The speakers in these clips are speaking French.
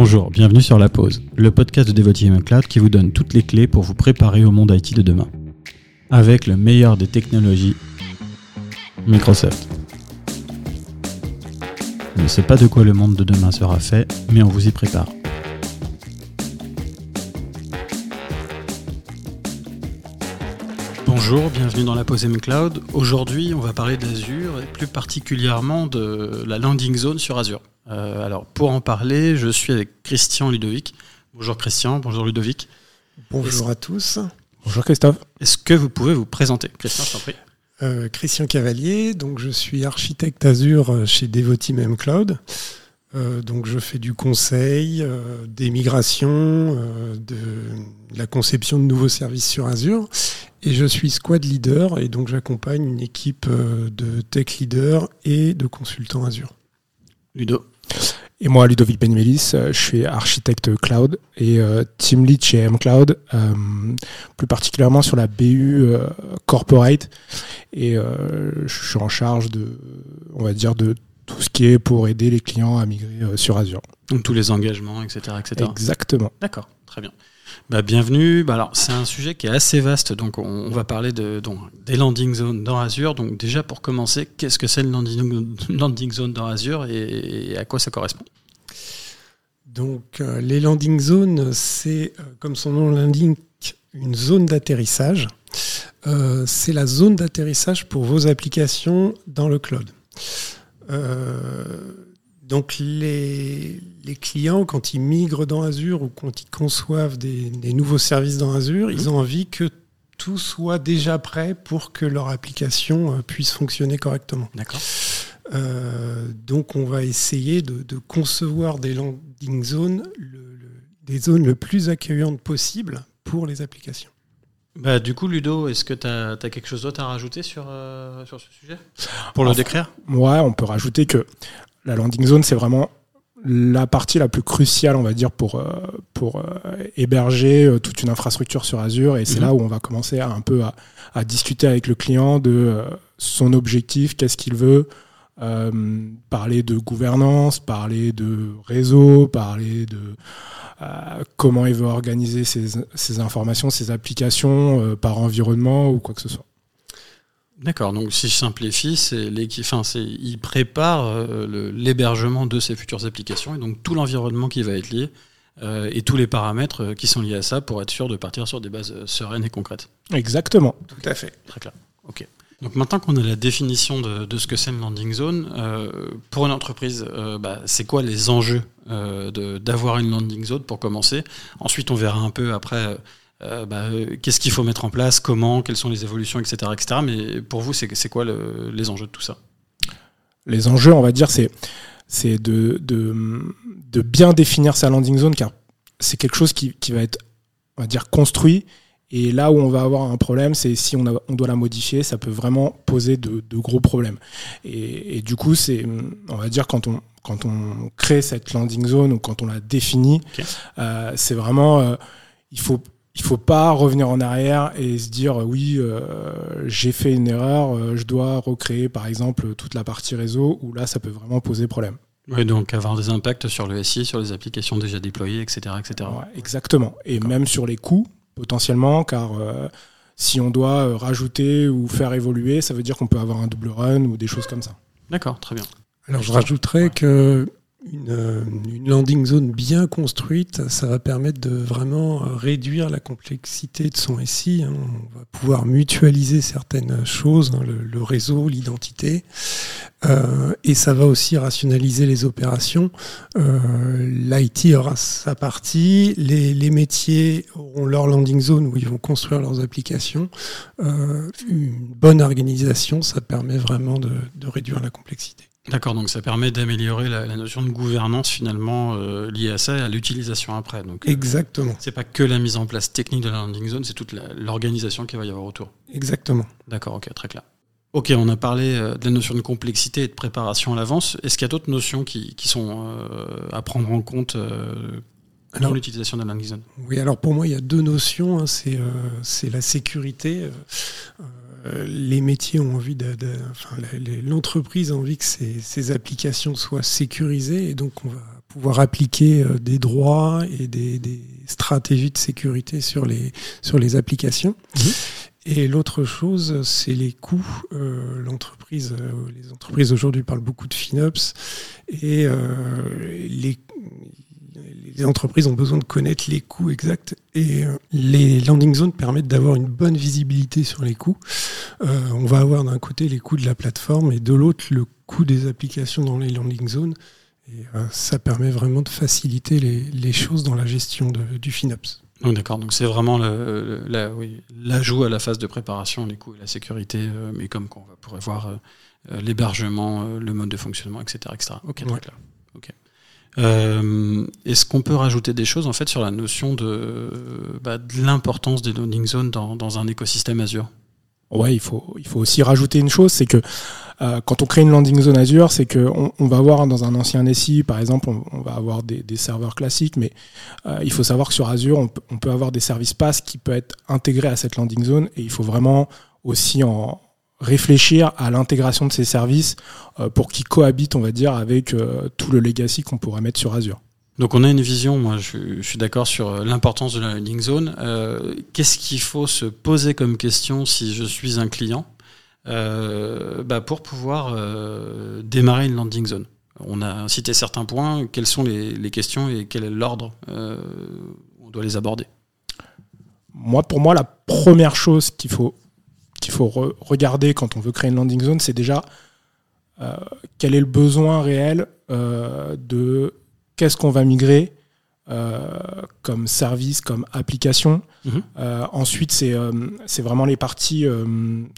Bonjour, bienvenue sur La Pause, le podcast de Devoteam Cloud qui vous donne toutes les clés pour vous préparer au monde IT de demain. Avec le meilleur des technologies, Microsoft. On ne sait pas de quoi le monde de demain sera fait, mais on vous y prépare. Bonjour, bienvenue dans la pause Cloud. Aujourd'hui, on va parler d'Azure et plus particulièrement de la landing zone sur Azure. Euh, alors, pour en parler, je suis avec Christian Ludovic. Bonjour Christian, bonjour Ludovic. Bonjour à tous. Bonjour Christophe. Est-ce que vous pouvez vous présenter Christian, je t'en prie. Euh, Christian Cavalier, donc je suis architecte Azure chez Devotee Cloud. Euh, donc je fais du conseil, des migrations, de, la conception de nouveaux services sur Azure. Et je suis squad leader et donc j'accompagne une équipe de tech leaders et de consultants Azure. Ludo et moi, Ludovic Benmelis, euh, je suis architecte cloud et euh, team lead chez mCloud, euh, plus particulièrement sur la BU corporate. Et je suis en charge de, on va dire, de tout ce qui est pour aider les clients à migrer sur Azure. Donc tous les engagements, etc. etc. Exactement. D'accord, très bien. Bah, bienvenue. Bah, alors, c'est un sujet qui est assez vaste, donc on, va parler des landing zones dans Azure. Donc déjà pour commencer, qu'est-ce que c'est le landing, landing zone dans Azure et, à quoi ça correspond? Donc euh, les landing zones, c'est euh, comme son nom l'indique, une zone d'atterrissage. Euh, c'est la zone d'atterrissage pour vos applications dans le cloud. Donc les, clients, quand ils migrent dans Azure ou quand ils conçoivent des, nouveaux services dans Azure, ils mhm. ont envie que tout soit déjà prêt pour que leur application euh, puisse fonctionner correctement. D'accord. Euh, donc on va essayer de, concevoir des landing zones, des zones le plus accueillantes possible pour les applications. Bah, du coup, Ludo, est-ce que tu as, quelque chose d'autre à rajouter sur, euh, sur ce sujet? Pour le décrire? Ouais, on peut rajouter que la landing zone, c'est vraiment la partie la plus cruciale, on va dire, pour, euh, pour euh, héberger euh, toute une infrastructure sur Azure. Et c'est mhm. là où on va commencer à un peu à, discuter avec le client de son objectif, qu'est-ce qu'il veut, parler de gouvernance, parler de réseau, parler de comment il veut organiser ses informations, ses applications par environnement ou quoi que ce soit. D'accord, donc si je simplifie, c'est enfin, il prépare euh, l'hébergement de ses futures applications et donc tout l'environnement qui va être lié euh, et tous les paramètres euh, qui sont liés à ça pour être sûr de partir sur des bases sereines et concrètes. Exactement. Tout à fait. Très clair. Ok. Donc maintenant qu'on a la définition de, ce que c'est une landing zone, pour une entreprise, bah, c'est quoi les enjeux d'avoir une landing zone pour commencer? Ensuite, on verra un peu après euh, bah, qu'est-ce qu'il faut mettre en place, comment, quelles sont les évolutions, etc. etc. Mais pour vous, c'est quoi les enjeux de tout ça? Les enjeux, on va dire, c'est de, de, bien définir sa landing zone, car c'est quelque chose qui, va être, on va dire, construit. Et là où on va avoir un problème, c'est si on, on, doit la modifier, ça peut vraiment poser de, gros problèmes. Et, du coup, c'est, on va dire, quand on, quand on crée cette landing zone ou quand on la définit, euh, c'est vraiment, euh, il faut il faut pas revenir en arrière et se dire euh, oui euh, j'ai fait une erreur, euh, je dois recréer par exemple toute la partie réseau où là ça peut vraiment poser problème. Oui, donc avoir des impacts sur le SI, sur les applications déjà déployées, etc. etc. exactement. Et même sur les coûts potentiellement, car si on doit rajouter ou faire évoluer, ça veut dire qu'on peut avoir un double run ou des choses comme ça. D'accord, très bien. Alors je rajouterais que euh, une, landing zone bien construite, ça va permettre de vraiment euh, réduire la complexité de son SI. Hein. On va pouvoir mutualiser certaines choses, hein, le, réseau, l'identité, euh, et ça va aussi rationaliser les opérations. L'IT aura sa partie, les, métiers auront leur landing zone où ils vont construire leurs applications. une bonne organisation, ça permet vraiment de réduire la complexité. D'accord, donc ça permet d'améliorer la, notion de gouvernance finalement euh, liée à ça et à l'utilisation après. Donc, euh, Exactement. c'est pas que la mise en place technique de la landing zone, c'est toute l'organisation qu'il va y avoir autour. Exactement. D'accord, ok, très clair. Ok, on a parlé euh, de la notion de complexité et de préparation à l'avance. Est-ce qu'il y a d'autres notions qui, sont à prendre en compte dans l'utilisation de la landing zone? Oui, alors pour moi, il y a deux notions. Hein. c'est la sécurité euh, les métiers ont envie de, l'entreprise a envie que ces, applications soient sécurisées et donc on va pouvoir appliquer des droits et des, des, stratégies de sécurité sur les, sur les applications. Mmh. Et l'autre chose, c'est les coûts. Euh, l'entreprise, euh, les entreprises aujourd'hui parlent beaucoup de FinOps et euh, les, les, entreprises ont besoin de connaître les coûts exacts et les landing zones permettent d'avoir une bonne visibilité sur les coûts. on va avoir d'un côté les coûts de la plateforme et de l'autre le coût des applications dans les landing zones. Et ça permet vraiment de faciliter les, les choses dans la gestion de, du FinOps. Donc d'accord, donc c'est vraiment l'ajout à la phase de préparation, les coûts et la sécurité, euh, mais comme on pourrait voir euh, euh, l'hébergement, le mode de fonctionnement, etc. etc. Ok, très clair. Est-ce qu'on peut rajouter des choses en fait sur la notion de, bah, de l'importance des loading zones dans, dans un écosystème Azure? Ouais, il faut, il faut aussi rajouter une chose, c'est que euh, quand on crée une landing zone Azure, c'est que on, va avoir dans un ancien SI, par exemple, on, va avoir des, serveurs classiques, mais euh, il faut savoir que sur Azure, on, on, peut avoir des services pass qui peuvent être intégrés à cette landing zone, et il faut vraiment aussi en réfléchir à l'intégration de ces services euh, pour qu'ils cohabitent, on va dire, avec tout le legacy qu'on pourrait mettre sur Azure. Donc on a une vision, moi je, suis d'accord sur euh, l'importance de la landing zone. Euh, qu'est-ce qu'il faut se poser comme question si je suis un client euh, bah pour pouvoir démarrer une landing zone? On a cité certains points, quelles sont les, questions et quel est l'ordre On doit les aborder? Moi, pour moi, la première chose qu'il faut, qu'il faut regarder quand on veut créer une landing zone, c'est déjà quel est le besoin réel de qu'est-ce qu'on va migrer euh, comme service, comme application. Mhm. Euh, ensuite, euh, c'est vraiment les parties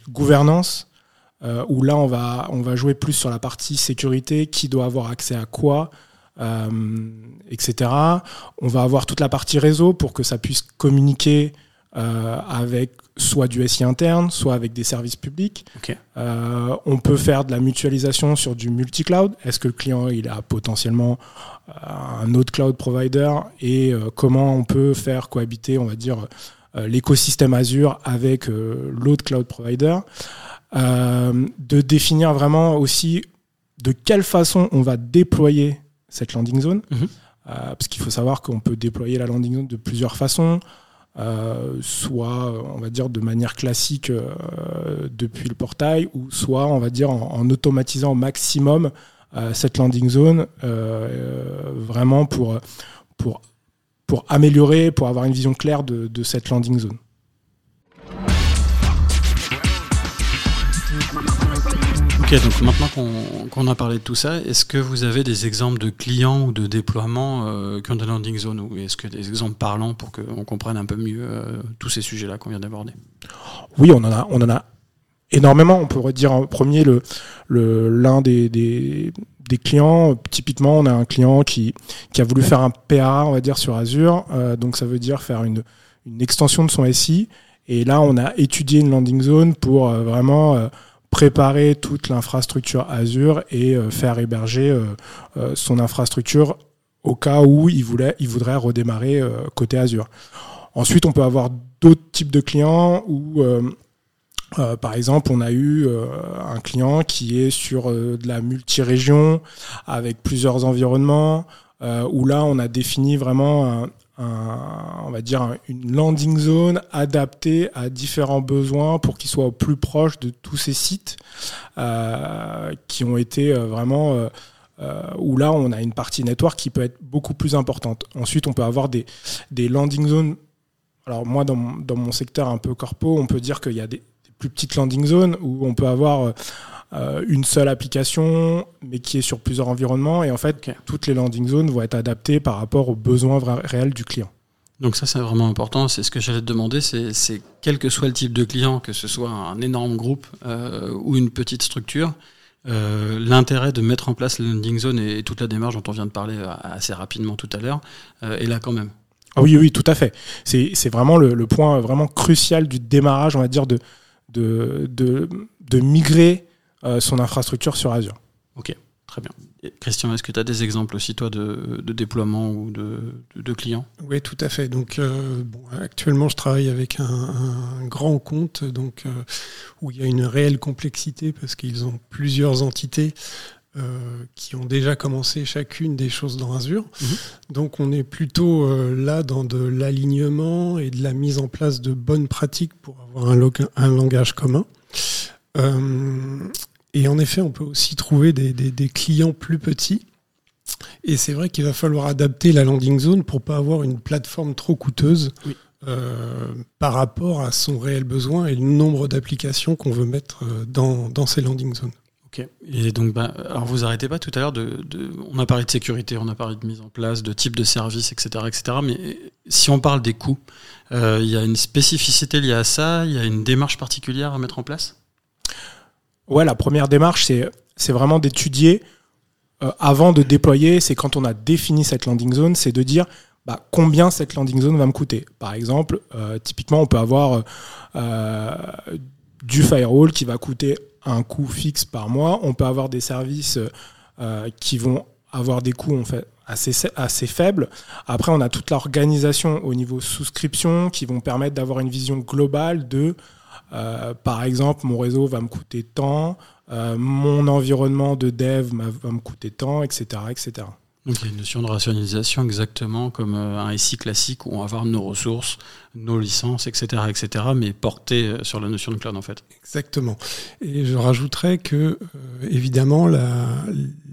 gouvernance, où là, on va, on va jouer plus sur la partie sécurité, qui doit avoir accès à quoi, etc. On va avoir toute la partie réseau pour que ça puisse communiquer avec soit du SI interne, soit avec des services publics. Euh, on peut faire de la mutualisation sur du multi-cloud. Est-ce que le client il a potentiellement euh, un autre cloud provider et euh, comment on peut faire cohabiter, on va dire, l'écosystème Azure avec l'autre cloud provider? de définir vraiment aussi de quelle façon on va déployer cette landing zone. Mhm. parce qu'il faut savoir qu'on peut déployer la landing zone de plusieurs façons. Euh, soit on va dire de manière classique euh, depuis le portail, ou soit on va dire en, automatisant au maximum euh, cette landing zone, vraiment pour, améliorer, pour avoir une vision claire de cette landing zone. Donc maintenant qu'on a parlé de tout ça, est-ce que vous avez des exemples de clients ou de déploiements euh, qui ont des landing zones ou est-ce que des exemples parlants pour qu'on comprenne un peu mieux euh, tous ces sujets-là qu'on vient d'aborder? Oui, on en a, on en a énormément. On pourrait dire en premier le l'un des, des, clients. Typiquement, on a un client qui, qui a voulu faire un PA, on va dire sur Azure. Euh, donc ça veut dire faire une, une extension de son SI. Et là, on a étudié une landing zone pour vraiment préparer toute l'infrastructure Azure et euh, faire héberger euh, euh, son infrastructure au cas où il, voulait, il voudrait redémarrer côté Azure. Ensuite, on peut avoir d'autres types de clients où, par exemple, on a eu un client qui est sur de la multi-région avec plusieurs environnements, où là, on a défini vraiment un, on va dire une landing zone adaptée à différents besoins pour qu'ils soient au plus proche de tous ces sites euh, qui ont été euh, vraiment euh, où là on a une partie network qui peut être beaucoup plus importante. Ensuite on peut avoir des, landing zones. Alors moi dans, dans mon secteur un peu corpo, on peut dire qu'il y a des, plus petites landing zones où on peut avoir euh, une seule application, mais qui est sur plusieurs environnements. Et en fait, toutes les landing zones vont être adaptées par rapport aux besoins réels du client. Donc ça, c'est vraiment important. C'est ce que j'allais te demander. C'est quel que soit le type de client, que ce soit un énorme groupe euh, ou une petite structure, euh, l'intérêt de mettre en place la landing zone et, toute la démarche dont on vient de parler assez rapidement tout à l'heure est là quand même. Ah oui, oui, tout à fait. C'est vraiment le, le, point vraiment crucial du démarrage, on va dire, de, de, de, de migrer euh, son infrastructure sur Azure. Ok, très bien. Christian, est-ce que tu as des exemples aussi, toi, de, déploiement ou de, clients? Oui, tout à fait. Donc, euh, actuellement, je travaille avec un, grand compte donc, euh, où il y a une réelle complexité parce qu'ils ont plusieurs entités euh, qui ont déjà commencé chacune des choses dans Azure. Mhm. Donc on est plutôt euh, là dans de l'alignement et de la mise en place de bonnes pratiques pour avoir un, un langage commun. Euh, et en effet, on peut aussi trouver des, des, clients plus petits. Et c'est vrai qu'il va falloir adapter la landing zone pour pas avoir une plateforme trop coûteuse par rapport à son réel besoin et le nombre d'applications qu'on veut mettre dans, dans ces landing zones. Ok. Et donc, bah, alors vous arrêtez pas tout à l'heure on a parlé de sécurité, on a parlé de mise en place, de type de service, etc., etc. Mais si on parle des coûts, euh, il y a une spécificité liée à ça, il y a une démarche particulière à mettre en place? Ouais, la première démarche, c'est c'est vraiment d'étudier euh, avant de déployer. C'est quand on a défini cette landing zone, c'est de dire bah, combien cette landing zone va me coûter. Par exemple, euh, typiquement, on peut avoir du firewall qui va coûter un coût fixe par mois. On peut avoir des services euh, qui vont avoir des coûts en fait, assez, assez faibles. Après, on a toute l'organisation au niveau souscription qui vont permettre d'avoir une vision globale de, euh, par exemple, mon réseau va me coûter tant, euh, mon environnement de dev va me coûter tant, etc. etc. Donc il y a une notion de rationalisation exactement comme euh, un SI classique où on va avoir nos ressources, nos licences, etc., etc., mais porté euh, sur la notion de cloud en fait. Exactement. Et je rajouterais que euh, évidemment la,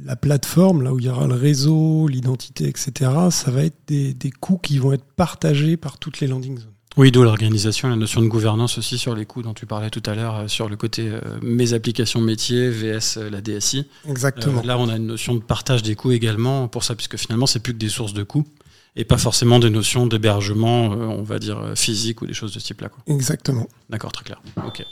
la, plateforme, là où il y aura le réseau, l'identité, etc., ça va être des, des coûts qui vont être partagés par toutes les landing zones. Oui, d'où l'organisation, la notion de gouvernance aussi sur les coûts dont tu parlais tout à l'heure, euh, sur le côté euh, mes applications métiers, VS euh, la DSI. Exactement. là, on a une notion de partage des coûts également pour ça, puisque finalement, c'est plus que des sources de coûts et pas forcément des notions d'hébergement, on va dire, physique ou des choses de ce type-là. Exactement. D'accord, très clair. Ok.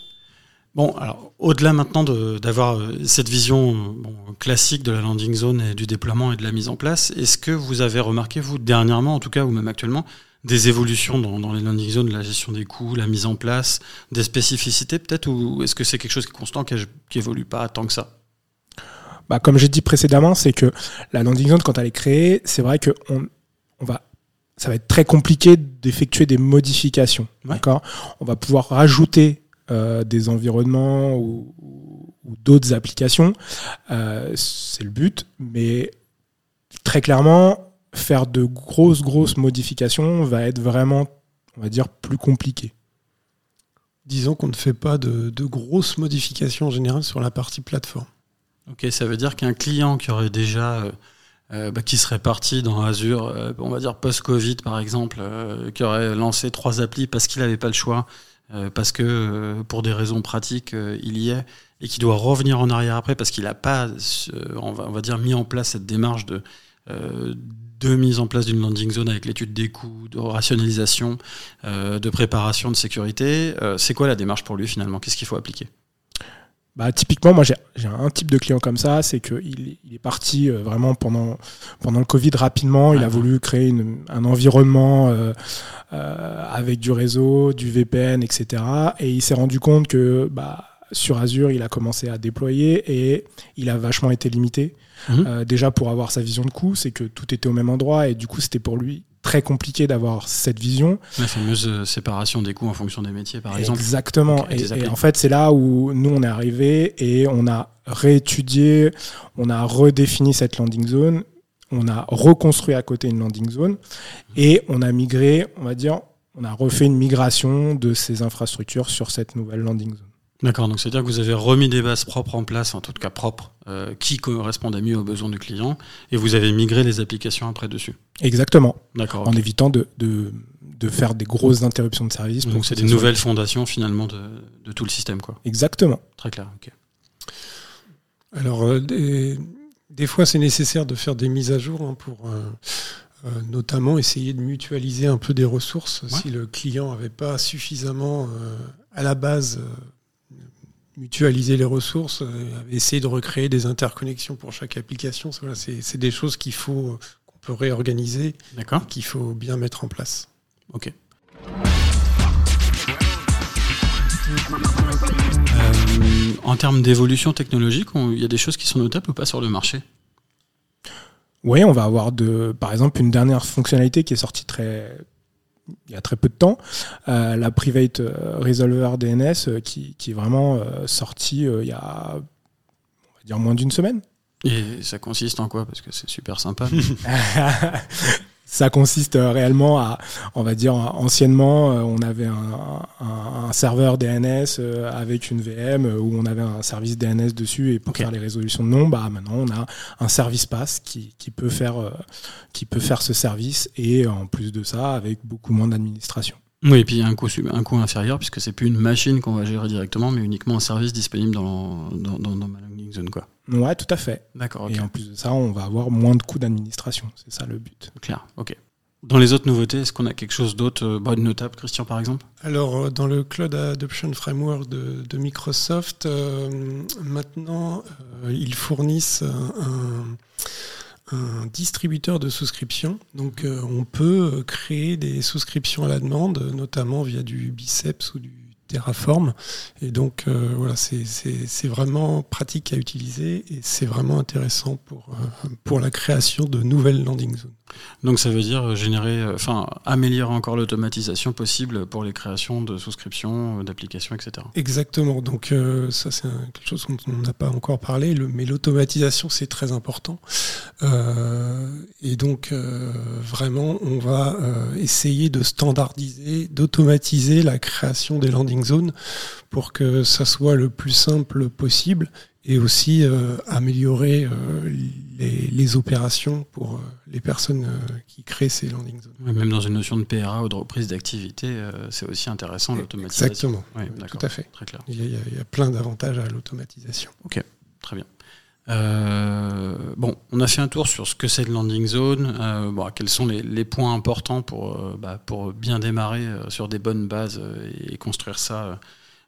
Bon, alors, au-delà maintenant d'avoir cette vision classique de la landing zone et du déploiement et de la mise en place, est-ce que vous avez remarqué, vous, dernièrement, en tout cas, ou même actuellement, des évolutions dans, les landing zones, la gestion des coûts, la mise en place, des spécificités peut-être, ou est-ce que c'est quelque chose qui est constant, qui, qui évolue pas tant que ça? Bah, Comme j'ai dit précédemment, c'est que la landing zone, quand elle est créée, c'est vrai que on, va, ça va être très compliqué d'effectuer des modifications. D'accord? On va pouvoir rajouter euh, des environnements ou, d'autres applications. Euh, c'est le but, mais très clairement, faire de grosses, grosses modifications va être vraiment, on va dire, plus compliqué. Disons qu'on ne fait pas de, grosses modifications en général sur la partie plateforme. Ok, ça veut dire qu'un client qui aurait déjà, euh, euh, bah, qui serait parti dans Azure, euh, on va dire post-Covid par exemple, qui aurait lancé trois applis parce qu'il n'avait pas le choix, parce que pour des raisons pratiques il y est, et qui doit revenir en arrière après parce qu'il n'a pas, on va, on, va, dire, mis en place cette démarche de de mise en place d'une landing zone avec l'étude des coûts, de rationalisation, euh, de préparation de sécurité. Euh, c'est quoi la démarche pour lui finalement? Qu'est-ce qu'il faut appliquer? Bah, typiquement, moi j'ai un type de client comme ça, c'est qu'il il est parti euh, vraiment pendant, pendant le Covid rapidement, il a voulu créer un environnement avec du réseau, du VPN, etc. Et il s'est rendu compte que bah, sur Azure, il a commencé à déployer et il a vachement été limité. Mhm. Euh, déjà pour avoir sa vision de coût, c'est que tout était au même endroit et du coup c'était pour lui très compliqué d'avoir cette vision. La fameuse euh, séparation des coûts en fonction des métiers, par exemple. Exactement. Et, en fait, c'est là où nous, on est arrivé et on a réétudié, on a redéfini cette landing zone, on a reconstruit à côté une landing zone et on a migré, on va dire, on a refait une migration de ces infrastructures sur cette nouvelle landing zone. D'accord, donc c'est-à-dire que vous avez remis des bases propres en place, en tout cas propres, euh, qui correspondaient mieux aux besoins du client, et vous avez migré les applications après dessus. Exactement. D'accord. En évitant de, faire des grosses interruptions de service. Donc c'est des nouvelles fondations finalement de, tout le système, quoi. Exactement. Très clair, ok. Alors, euh, des, fois c'est nécessaire de faire des mises à jour hein, pour... Euh, notamment essayer de mutualiser un peu des ressources si le client n'avait pas suffisamment à la base mutualiser les ressources, euh, essayer de recréer des interconnexions pour chaque application. C'est des choses qu'il faut qu'on peut réorganiser, qu'il faut bien mettre en place. Ok. Euh, en termes d'évolution technologique, il y a des choses qui sont notables ou pas sur le marché? Oui, on va avoir de, par exemple une dernière fonctionnalité qui est sortie très il y a très peu de temps, euh, la Private euh, Resolver DNS euh, qui, qui, est vraiment sortie il y a on va dire moins d'une semaine. Et ça consiste en quoi? Parce que c'est super sympa. ça consiste euh, réellement à, on va dire, anciennement, euh, on avait un, un, un serveur DNS euh, avec une VM où on avait un service DNS dessus et pour faire les résolutions de noms, bah maintenant on a un service pass qui, qui peut faire, qui peut faire ce service et en plus de ça avec beaucoup moins d'administration. Oui, et puis un coût, sub- un coût inférieur, puisque c'est plus une machine qu'on va gérer directement, mais uniquement un service disponible dans, dans, dans, dans ma landing zone. Quoi. Ouais, tout à fait. D'accord. Et en plus de ça, on va avoir moins de coûts d'administration. C'est ça le but. Clair, ok. Dans les autres nouveautés, est-ce qu'on a quelque chose d'autre euh, bah, notable, Christian, par exemple? Alors, euh, dans le Cloud Adoption Framework de, de Microsoft, euh, maintenant, euh, ils fournissent un, un distributeur de souscriptions. Donc, euh, on peut créer des souscriptions à la demande, notamment via du Biceps ou du Terraform. Et donc, euh, voilà, c'est- vraiment pratique à utiliser et c'est vraiment intéressant pour, euh, pour la création de nouvelles landing zones. Donc ça veut dire générer, euh, enfin améliorer encore l'automatisation possible pour les créations de souscriptions, d'applications, etc. Exactement. Donc euh, ça c'est quelque chose dont on n'a pas encore parlé, le- mais l'automatisation c'est très important. Et donc vraiment on va essayer de standardiser, d'automatiser la création des landing zones pour que ça soit le plus simple possible et aussi euh, améliorer euh, les, les opérations pour euh, les personnes qui créent ces landing zones. Même dans une notion de PRA ou de reprise d'activité, c'est aussi intéressant l'automatisation. Exactement. Oui, Tout à fait. Très clair. Il y a, il y a- plein d'avantages à l'automatisation. Très bien. Euh, bon, on a fait un tour sur ce que c'est le landing zone, euh, quels sont les, points importants pour, euh, bah, pour bien démarrer sur des bonnes bases et construire ça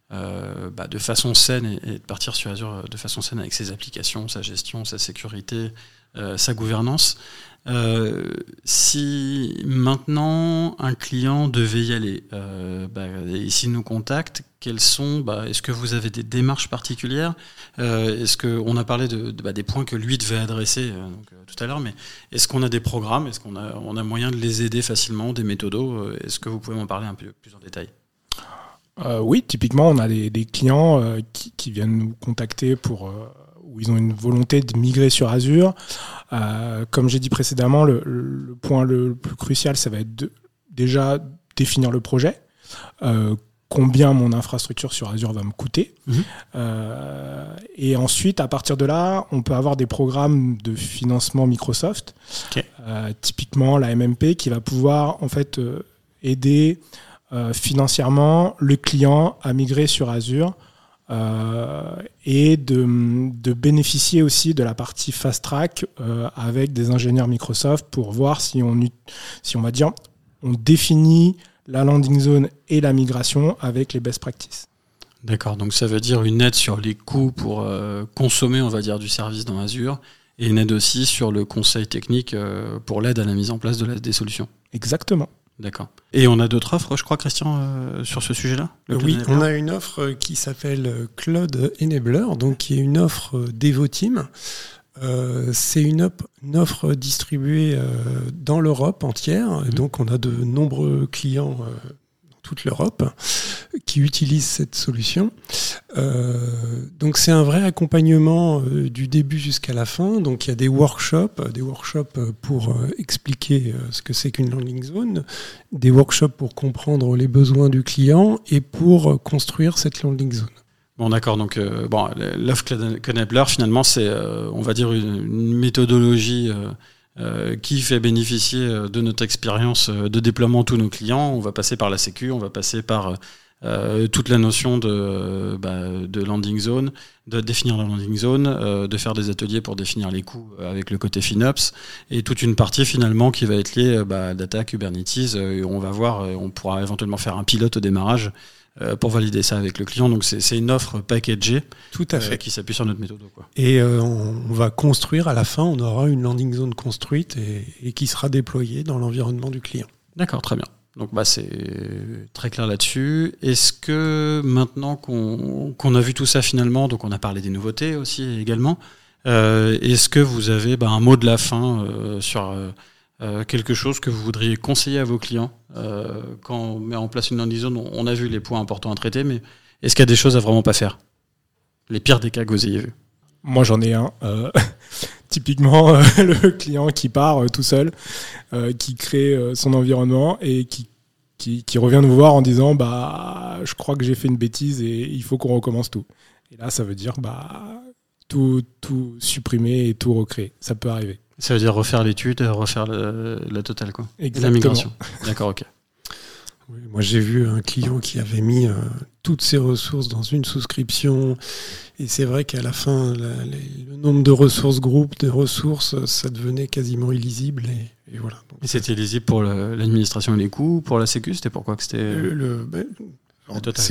bah, de façon saine et, et de partir sur Azure de façon saine avec ses applications, sa gestion, sa sécurité, sa gouvernance. Euh, si maintenant un client devait y aller euh, bah, et s'il nous contacte, quels sont, bah, est-ce que vous avez des démarches particulières? Euh, Est-ce que on a parlé bah, des points que lui devait adresser tout à l'heure, mais est-ce qu'on a des programmes? Est-ce qu'on a, moyen de les aider facilement, des méthodos? Est-ce que vous pouvez m'en parler un peu plus en détail? Oui, typiquement, on a des, clients qui, viennent nous contacter pour où ils ont une volonté de migrer sur Azure. Euh, comme j'ai dit précédemment, le, le point le plus crucial, ça va être de, déjà définir le projet. Euh, combien mon infrastructure sur Azure va me coûter. Mhm. Euh, et ensuite, à partir de là, on peut avoir des programmes de financement Microsoft. Euh, typiquement la MMP, qui va pouvoir en fait euh, aider financièrement le client à migrer sur Azure euh, et de, de bénéficier aussi de la partie fast track euh, avec des ingénieurs Microsoft pour voir si on, si on va dire, on définit la landing zone et la migration avec les best practices. D'accord, donc ça veut dire une aide sur les coûts pour euh, consommer, on va dire, du service dans Azure, et une aide aussi sur le conseil technique pour l'aide à la mise en place de la, des solutions. Exactement. D'accord. Et on a d'autres offres, je crois, Christian, euh, sur ce sujet-là Oui, on a une offre qui s'appelle euh, Cloud Enabler, donc qui est une offre euh, Devoteam. Euh, c'est une, op- une offre distribuée euh, dans l'Europe entière, et donc on a de nombreux clients euh, toute l'Europe qui utilisent cette solution. Euh, donc c'est un vrai accompagnement euh, du début jusqu'à la fin. Donc il y a des workshops, des workshops pour euh, expliquer ce que c'est qu'une landing zone, des workshops pour comprendre les besoins du client et pour construire cette landing zone. Bon, d'accord. Donc, bon, l'offre Enabler, finalement, c'est, on va dire, une, une méthodologie euh, qui fait bénéficier euh, de notre expérience euh, de déploiement tous nos clients. On va passer par la Sécu, on va passer par toute la notion de, bah, de landing zone, de définir la landing zone, de faire des ateliers pour définir les coûts avec le côté FinOps, et toute une partie finalement qui va être liée bah, data, Kubernetes. et on va voir, on pourra éventuellement faire un pilote au démarrage pour valider ça avec le client. Donc c'est une offre packagée Tout à euh, qui s'appuie sur notre méthode. Quoi. Et euh, on, va construire à la fin, on aura une landing zone construite et, et qui sera déployée dans l'environnement du client. D'accord, très bien. Donc bah, c'est très clair là-dessus. Est-ce que maintenant qu'on a vu tout ça finalement, donc on a parlé des nouveautés aussi également, euh, est-ce que vous avez bah, un mot de la fin euh, sur euh, quelque chose que vous voudriez conseiller à vos clients euh, quand on met en place une landing on, a vu les points importants à traiter, mais est-ce qu'il y a des choses à vraiment pas faire? Les pires des cas que vous ayez vus Moi, j'en ai un. Euh, typiquement, le client qui part tout seul, qui crée son environnement et qui, qui, qui revient nous voir en disant bah, Je crois que j'ai fait une bêtise et il faut qu'on recommence tout. Et là, ça veut dire bah, tout, tout supprimer et tout recréer. Ça peut arriver. Ça veut dire refaire l'étude, refaire le- la totale, quoi. Et la Exactement. migration. D'accord, ok. Oui, moi, j'ai vu un client qui avait mis euh, toutes ses ressources dans une souscription. Et c'est vrai qu'à la fin, la- les- le nombre de ressources groupes, de ressources, ça devenait quasiment illisible. Et, et voilà. Donc, Et c'était lisible pour le- l'administration et les coûts, pour la Sécu, c'était pourquoi que c'était. le- ben,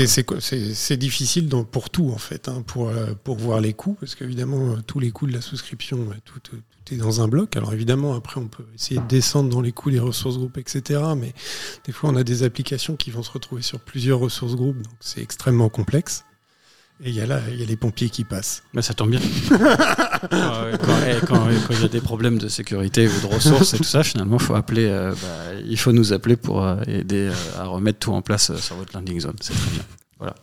c'est- quoi. c'est difficile dans- pour tout, en fait, hein, pour, euh, pour voir les coûts, parce qu'évidemment, euh, tous les coûts de la souscription, ben, tout, euh, tout est dans un bloc. Alors évidemment, après, on peut essayer de descendre dans les coûts des ressources groupes, etc. Mais des fois, on a des applications qui vont se retrouver sur plusieurs ressources groupes, donc c'est extrêmement complexe. Et il y y a les pompiers qui passent. Bah, ça tombe bien. quand quand- quand- quand il y a des problèmes de sécurité ou de ressources et tout ça, finalement, faut appeler, euh, bah, il faut nous appeler pour euh, aider euh, à remettre tout en place sur votre landing zone. C'est très bien. Voilà.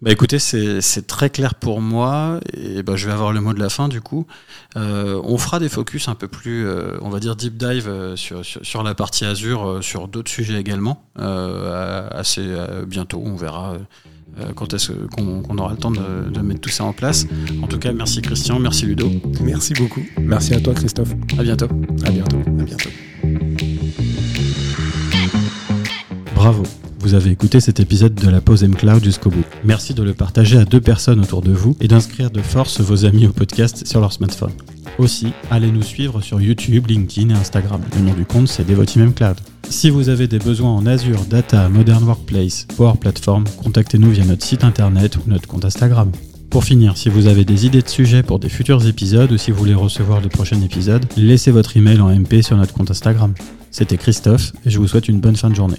Bah écoutez, c'est très clair pour moi et bah, je vais avoir le mot de la fin du coup. Euh, on fera des focus un peu plus, euh, on va dire deep dive euh, sur, sur, sur la partie Azure, sur d'autres sujets également. Assez bientôt, on verra quand est-ce qu'on aura le temps de, de mettre tout ça en place. En tout cas, merci Christian, merci Ludo. Merci beaucoup. Merci à toi, Christophe. À bientôt. À bientôt. À bientôt. Bravo. Vous avez écouté cet épisode de la pause M-Cloud jusqu'au bout. Merci de le partager à deux personnes autour de vous et d'inscrire de force vos amis au podcast sur leur smartphone. Aussi, allez nous suivre sur YouTube, LinkedIn et Instagram. Le nom du compte, c'est Devoteam Cloud. Si vous avez des besoins en Azure, Data, Modern Workplace, Power Platform, contactez-nous via notre site internet ou notre compte Instagram. Pour finir, si vous avez des idées de sujets pour des futurs épisodes ou si vous voulez recevoir les prochains épisodes, laissez votre email en MP sur notre compte Instagram. C'était Christophe et je vous souhaite une bonne fin de journée.